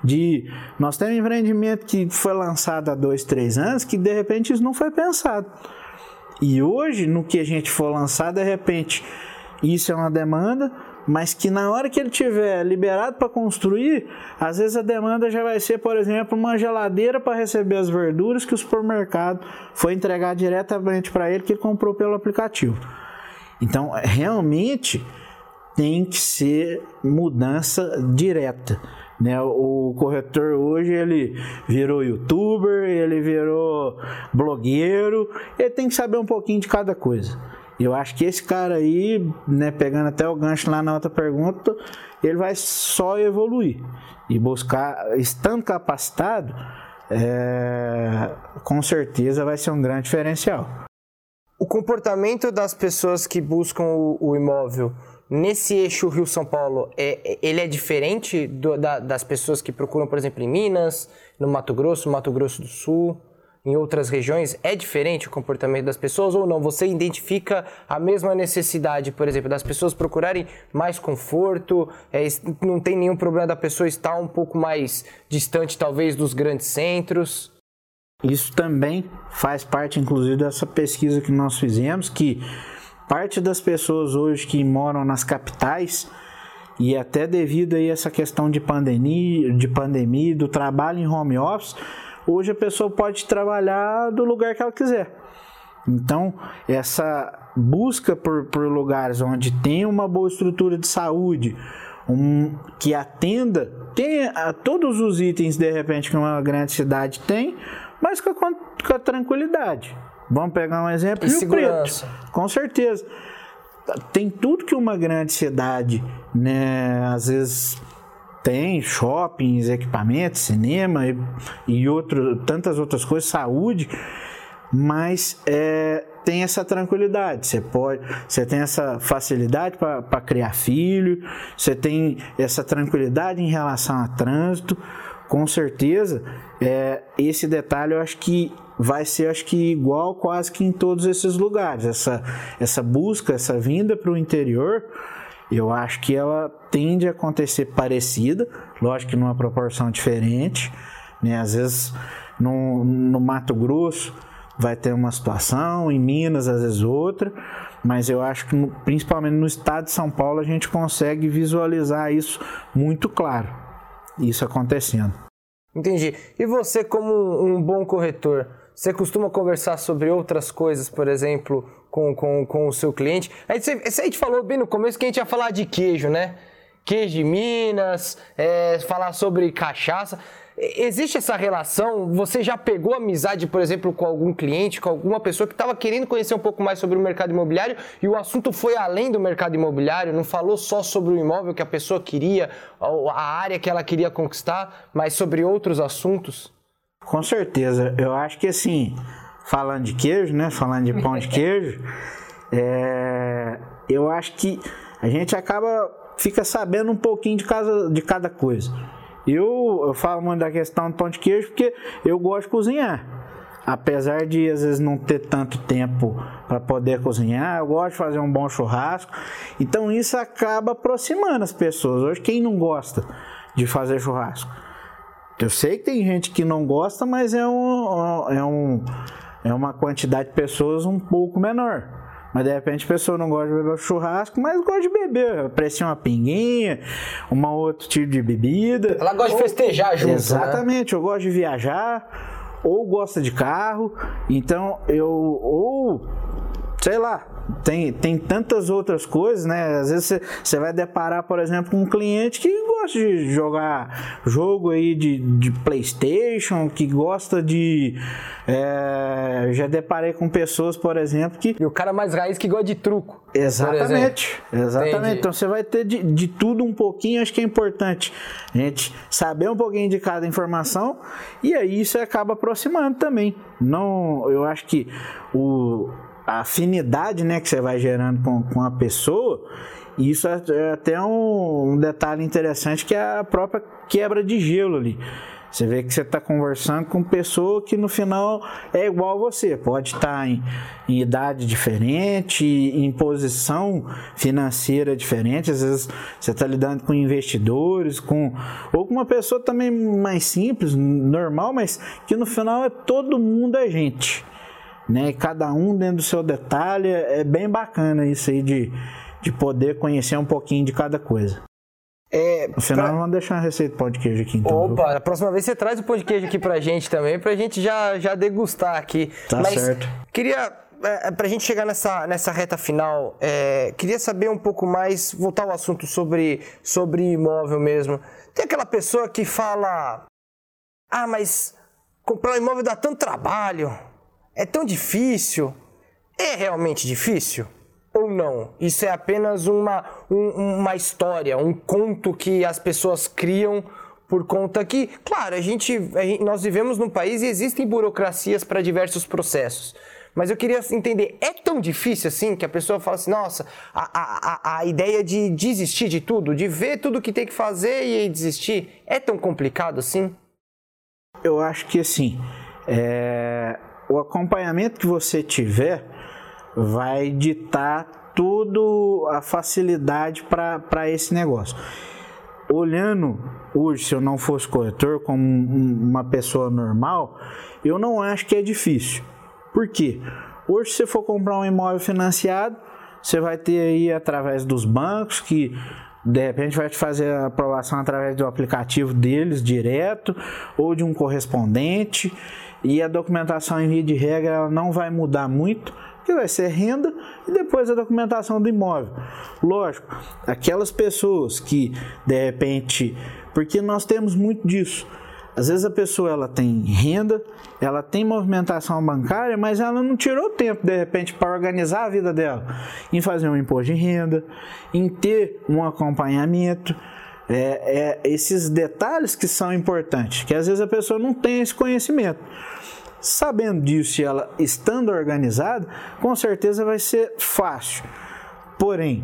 de nós temos um empreendimento que foi lançado há dois, três anos que de repente isso não foi pensado. E hoje, no que a gente for lançar, de repente, isso é uma demanda, mas que na hora que ele tiver liberado para construir, às vezes a demanda já vai ser, por exemplo, uma geladeira para receber as verduras que o supermercado foi entregar diretamente para ele que ele comprou pelo aplicativo. Então, realmente tem que ser mudança direta. Né? O corretor hoje ele virou youtuber, ele virou blogueiro, ele tem que saber um pouquinho de cada coisa. Eu acho que esse cara aí, né, pegando até o gancho lá na outra pergunta, ele vai só evoluir e buscar, estando capacitado, é, com certeza vai ser um grande diferencial. O comportamento das pessoas que buscam o, o imóvel nesse eixo Rio-São Paulo, é, ele é diferente do, da, das pessoas que procuram, por exemplo, em Minas, no Mato Grosso, Mato Grosso do Sul? Em outras regiões é diferente o comportamento das pessoas ou não? Você identifica a mesma necessidade, por exemplo, das pessoas procurarem mais conforto, é, não tem nenhum problema da pessoa estar um pouco mais distante, talvez, dos grandes centros? Isso também faz parte, inclusive, dessa pesquisa que nós fizemos, que parte das pessoas hoje que moram nas capitais e até devido a essa questão de pandemia, de pandemia, do trabalho em home office, Hoje a pessoa pode trabalhar do lugar que ela quiser. Então, essa busca por, por lugares onde tem uma boa estrutura de saúde, um, que atenda, tem a, todos os itens de repente que uma grande cidade tem, mas com a, com a tranquilidade. Vamos pegar um exemplo. E Rio segurança. Preto, com certeza. Tem tudo que uma grande cidade, né, às vezes tem shoppings, equipamentos, cinema e, e outro, tantas outras coisas, saúde, mas é, tem essa tranquilidade. Você pode, você tem essa facilidade para criar filho, você tem essa tranquilidade em relação a trânsito. Com certeza, é, esse detalhe eu acho que vai ser acho que igual quase que em todos esses lugares. Essa, essa busca, essa vinda para o interior eu acho que ela tende a acontecer parecida, lógico que numa proporção diferente, né? Às vezes no, no Mato Grosso vai ter uma situação, em Minas às vezes outra, mas eu acho que principalmente no estado de São Paulo a gente consegue visualizar isso muito claro, isso acontecendo. Entendi. E você, como um bom corretor, você costuma conversar sobre outras coisas, por exemplo, com, com, com o seu cliente? Aí você, a gente falou bem no começo que a gente ia falar de queijo, né? Queijo de Minas, é, falar sobre cachaça. Existe essa relação? Você já pegou amizade, por exemplo, com algum cliente, com alguma pessoa que estava querendo conhecer um pouco mais sobre o mercado imobiliário e o assunto foi além do mercado imobiliário? Não falou só sobre o imóvel que a pessoa queria, a área que ela queria conquistar, mas sobre outros assuntos? Com certeza. Eu acho que assim, falando de queijo, né? Falando de pão de queijo, é... eu acho que a gente acaba fica sabendo um pouquinho de cada, de cada coisa. Eu, eu falo muito da questão do pão de queijo porque eu gosto de cozinhar. Apesar de às vezes não ter tanto tempo para poder cozinhar, eu gosto de fazer um bom churrasco. Então isso acaba aproximando as pessoas. Hoje quem não gosta de fazer churrasco? Eu sei que tem gente que não gosta, mas é, um, é, um, é uma quantidade de pessoas um pouco menor. Mas de repente a pessoa não gosta de beber churrasco, mas gosta de beber. Aprecia uma pinguinha, uma outro tipo de bebida. Ela gosta ou, de festejar junto. Né? Exatamente, né? eu gosto de viajar, ou gosta de carro. Então eu. Ou sei lá, tem, tem tantas outras coisas, né? Às vezes você vai deparar, por exemplo, com um cliente que gosta de jogar jogo aí de, de Playstation, que gosta de. É, já deparei com pessoas, por exemplo, que. E o cara mais raiz que gosta de truco. Exatamente, exatamente. Entendi. Então você vai ter de, de tudo um pouquinho, acho que é importante a gente saber um pouquinho de cada informação e aí isso acaba aproximando também. Não, eu acho que o a afinidade né, que você vai gerando com, com a pessoa, isso é, é até um, um, detalhe interessante que é a própria quebra de gelo ali. Você vê que você está conversando com pessoa que no final é igual a você, pode estar em, em, idade diferente, em posição financeira diferente, às vezes você está lidando com investidores, com ou com uma pessoa também mais simples, normal, mas que no final é todo mundo é gente né? Cada um dentro do seu detalhe, é bem bacana isso aí de, de poder conhecer um pouquinho de cada coisa. É, no final, pra... vamos deixar uma receita de pão de queijo aqui. Então, Opa, viu? a próxima vez você traz o pão de queijo aqui pra gente também, pra gente já, já degustar aqui. Tá Mas certo. Queria, é, pra gente chegar nessa, nessa reta final, é, queria saber um pouco mais, voltar ao assunto sobre, sobre imóvel mesmo. Tem aquela pessoa que fala: Ah, mas comprar um imóvel dá tanto trabalho é tão difícil? É realmente difícil? Ou não? Isso é apenas uma, um, uma história, um conto que as pessoas criam por conta que, claro, a gente, a gente nós vivemos num país e existem burocracias para diversos processos. Mas eu queria entender, é tão difícil assim que a pessoa fala assim, nossa, a, a, a ideia de desistir de tudo, de ver tudo que tem que fazer e desistir, é tão complicado assim? Eu acho que assim, é o acompanhamento que você tiver vai ditar tudo a facilidade para esse negócio. Olhando hoje, se eu não fosse corretor, como uma pessoa normal, eu não acho que é difícil. Por quê? Hoje, se você for comprar um imóvel financiado, você vai ter aí através dos bancos que de repente vai te fazer a aprovação através do aplicativo deles direto ou de um correspondente e a documentação em via de regra ela não vai mudar muito, que vai ser renda e depois a documentação do imóvel. Lógico, aquelas pessoas que de repente, porque nós temos muito disso. Às vezes a pessoa ela tem renda, ela tem movimentação bancária, mas ela não tirou tempo de repente para organizar a vida dela, em fazer um imposto de renda, em ter um acompanhamento. É, é, esses detalhes que são importantes, que às vezes a pessoa não tem esse conhecimento. Sabendo disso e ela estando organizada, com certeza vai ser fácil. Porém,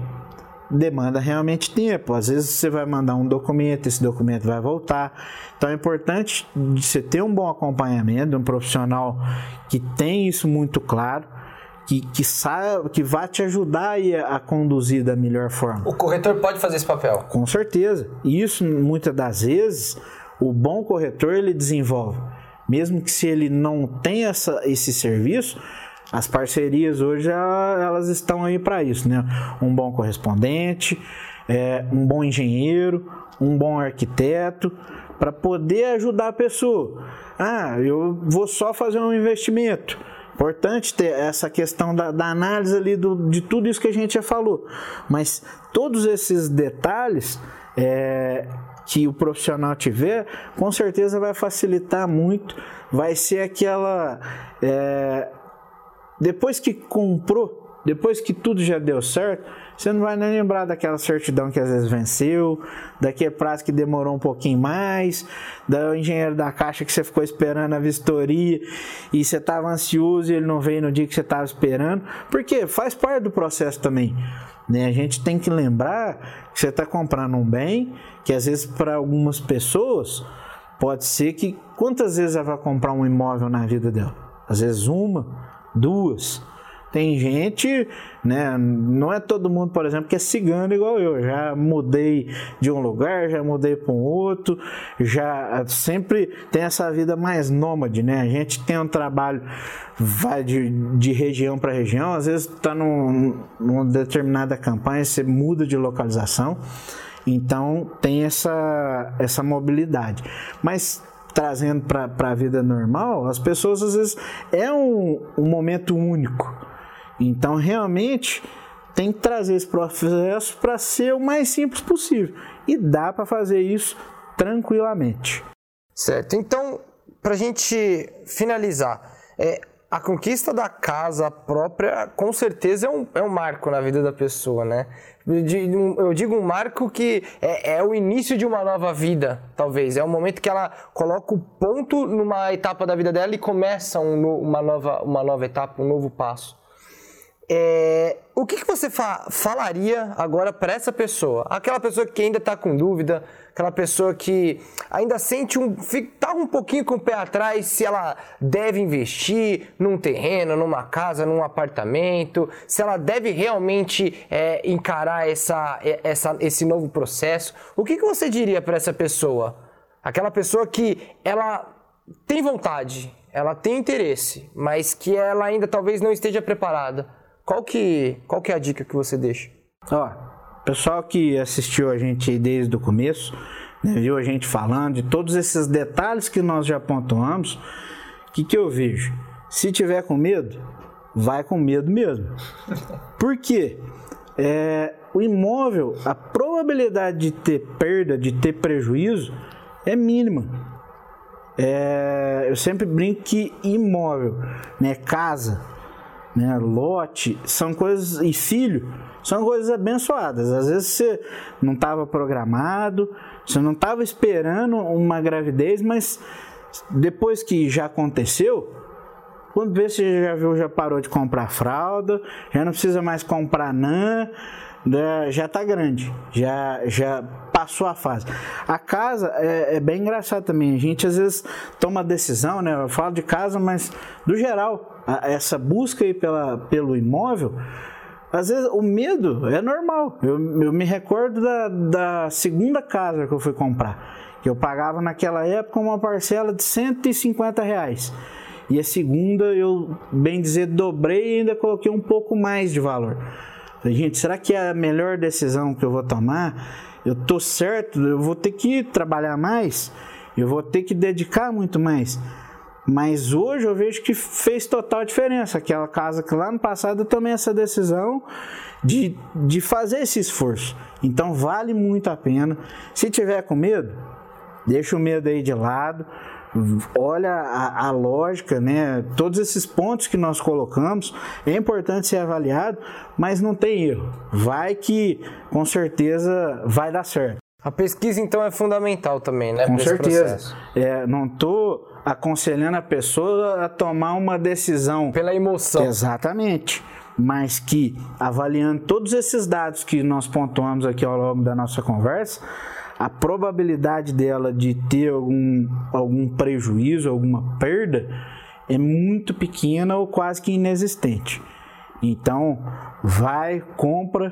demanda realmente tempo. Às vezes você vai mandar um documento, esse documento vai voltar. Então é importante você ter um bom acompanhamento, um profissional que tem isso muito claro. Que, que, saiba, que vá te ajudar a, a conduzir da melhor forma. O corretor pode fazer esse papel? Com certeza. Isso, muitas das vezes, o bom corretor ele desenvolve mesmo que se ele não tenha essa, esse serviço, As parcerias hoje elas estão aí para isso, né? Um bom correspondente, é, um bom engenheiro, um bom arquiteto, para poder ajudar a pessoa. Ah, eu vou só fazer um investimento. Importante ter essa questão da, da análise ali do, de tudo isso que a gente já falou. Mas todos esses detalhes é, que o profissional tiver, com certeza vai facilitar muito. Vai ser aquela. É, depois que comprou, depois que tudo já deu certo, você não vai nem lembrar daquela certidão que às vezes venceu, daquele prazo que demorou um pouquinho mais, do engenheiro da caixa que você ficou esperando a vistoria e você estava ansioso e ele não veio no dia que você estava esperando, porque faz parte do processo também. Né? A gente tem que lembrar que você está comprando um bem que às vezes para algumas pessoas pode ser que quantas vezes ela vai comprar um imóvel na vida dela? Às vezes uma, duas. Tem gente, né? Não é todo mundo, por exemplo, que é cigano igual eu. Já mudei de um lugar, já mudei para um outro, já sempre tem essa vida mais nômade, né? A gente tem um trabalho, vai de, de região para região, às vezes está num, numa determinada campanha, você muda de localização. Então tem essa, essa mobilidade. Mas trazendo para a vida normal, as pessoas às vezes é um, um momento único. Então, realmente, tem que trazer esse processo para ser o mais simples possível. E dá para fazer isso tranquilamente. Certo. Então, para a gente finalizar, é, a conquista da casa própria, com certeza, é um, é um marco na vida da pessoa, né? Eu digo um marco que é, é, o início de uma nova vida, talvez. É o momento que ela coloca o ponto numa etapa da vida dela e começa um, uma, nova, uma nova etapa, um novo passo. É, o que, que você fa falaria agora para essa pessoa? Aquela pessoa que ainda está com dúvida, aquela pessoa que ainda sente um. está um pouquinho com o pé atrás se ela deve investir num terreno, numa casa, num apartamento, se ela deve realmente é, encarar essa, é, essa, esse novo processo. O que, que você diria para essa pessoa? Aquela pessoa que ela tem vontade, ela tem interesse, mas que ela ainda talvez não esteja preparada qual que, qual que é a dica que você deixa? Ó, pessoal que assistiu a gente desde o começo, né, viu a gente falando de todos esses detalhes que nós já pontuamos, o que, que eu vejo? Se tiver com medo, vai com medo mesmo. Por quê? É, o imóvel, a probabilidade de ter perda, de ter prejuízo, é mínima. É, eu sempre brinco que imóvel, né, casa, né, lote, são coisas e filho, são coisas abençoadas. Às vezes você não estava programado, você não estava esperando uma gravidez, mas depois que já aconteceu, quando vê você já viu, já parou de comprar fralda, já não precisa mais comprar nã, já está grande, já já passou a fase. A casa é, é, bem engraçado também. A gente às vezes toma decisão, né? Eu falo de casa, mas do geral, a, essa busca aí pela, pelo imóvel, às vezes o medo é normal. Eu, eu me recordo da, da segunda casa que eu fui comprar, que eu pagava naquela época uma parcela de 150 reais. E a segunda eu, bem dizer, dobrei e ainda coloquei um pouco mais de valor. Gente, será que é a melhor decisão que eu vou tomar? eu tô certo, eu vou ter que trabalhar mais, eu vou ter que dedicar muito mais. Mas hoje eu vejo que fez total diferença. Aquela casa que lá no passado eu tomei essa decisão de, de fazer esse esforço. Então vale muito a pena. Se tiver com medo, deixa o medo aí de lado olha a, a, lógica, né? Todos esses pontos que nós colocamos é importante ser avaliado, mas não tem erro. Vai que com certeza vai dar certo. A pesquisa então é fundamental também, né? Com certeza. É, não estou aconselhando a pessoa a tomar uma decisão pela emoção. Exatamente. Mas que avaliando todos esses dados que nós pontuamos aqui ao longo da nossa conversa, a probabilidade dela de ter algum, algum prejuízo, alguma perda, é muito pequena ou quase que inexistente. Então, vai, compra,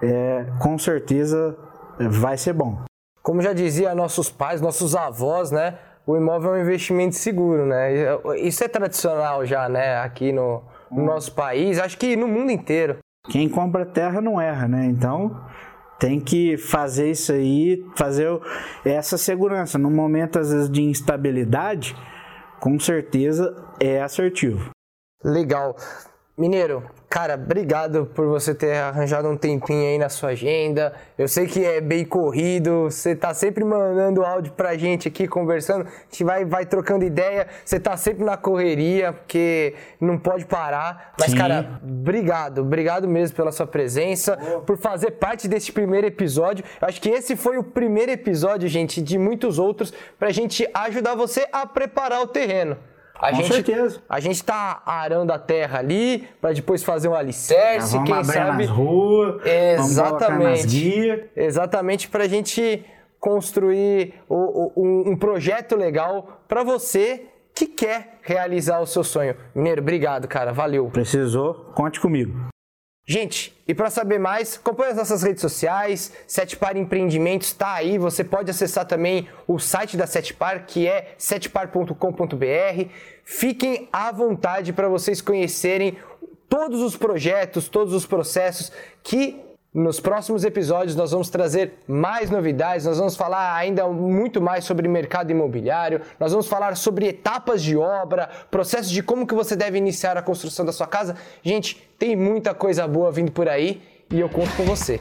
é, com certeza vai ser bom. Como já dizia nossos pais, nossos avós, né? O imóvel é um investimento seguro, né? Isso é tradicional já, né? Aqui no, no nosso país, acho que no mundo inteiro. Quem compra terra não erra, né? Então tem que fazer isso aí, fazer essa segurança. No momento, às vezes, de instabilidade, com certeza é assertivo. Legal. Mineiro, cara, obrigado por você ter arranjado um tempinho aí na sua agenda. Eu sei que é bem corrido, você tá sempre mandando áudio pra gente aqui, conversando, a gente vai, vai trocando ideia. Você tá sempre na correria, porque não pode parar. Mas, Sim. cara, obrigado, obrigado mesmo pela sua presença, por fazer parte desse primeiro episódio. Eu acho que esse foi o primeiro episódio, gente, de muitos outros, pra gente ajudar você a preparar o terreno. A Com gente, certeza. A gente tá arando a terra ali para depois fazer um alicerce, vamos quem sabe. Nas ruas, exatamente. Vamos exatamente para a gente construir um, um projeto legal para você que quer realizar o seu sonho. Mineiro, obrigado, cara. Valeu. Precisou? Conte comigo. Gente, e para saber mais, acompanhe as nossas redes sociais, Sete Par Empreendimentos está aí, você pode acessar também o site da Sete Par, que é setepar.com.br. Fiquem à vontade para vocês conhecerem todos os projetos, todos os processos que nos próximos episódios nós vamos trazer mais novidades, nós vamos falar ainda muito mais sobre mercado imobiliário, nós vamos falar sobre etapas de obra, processos de como que você deve iniciar a construção da sua casa. Gente, tem muita coisa boa vindo por aí e eu conto com você.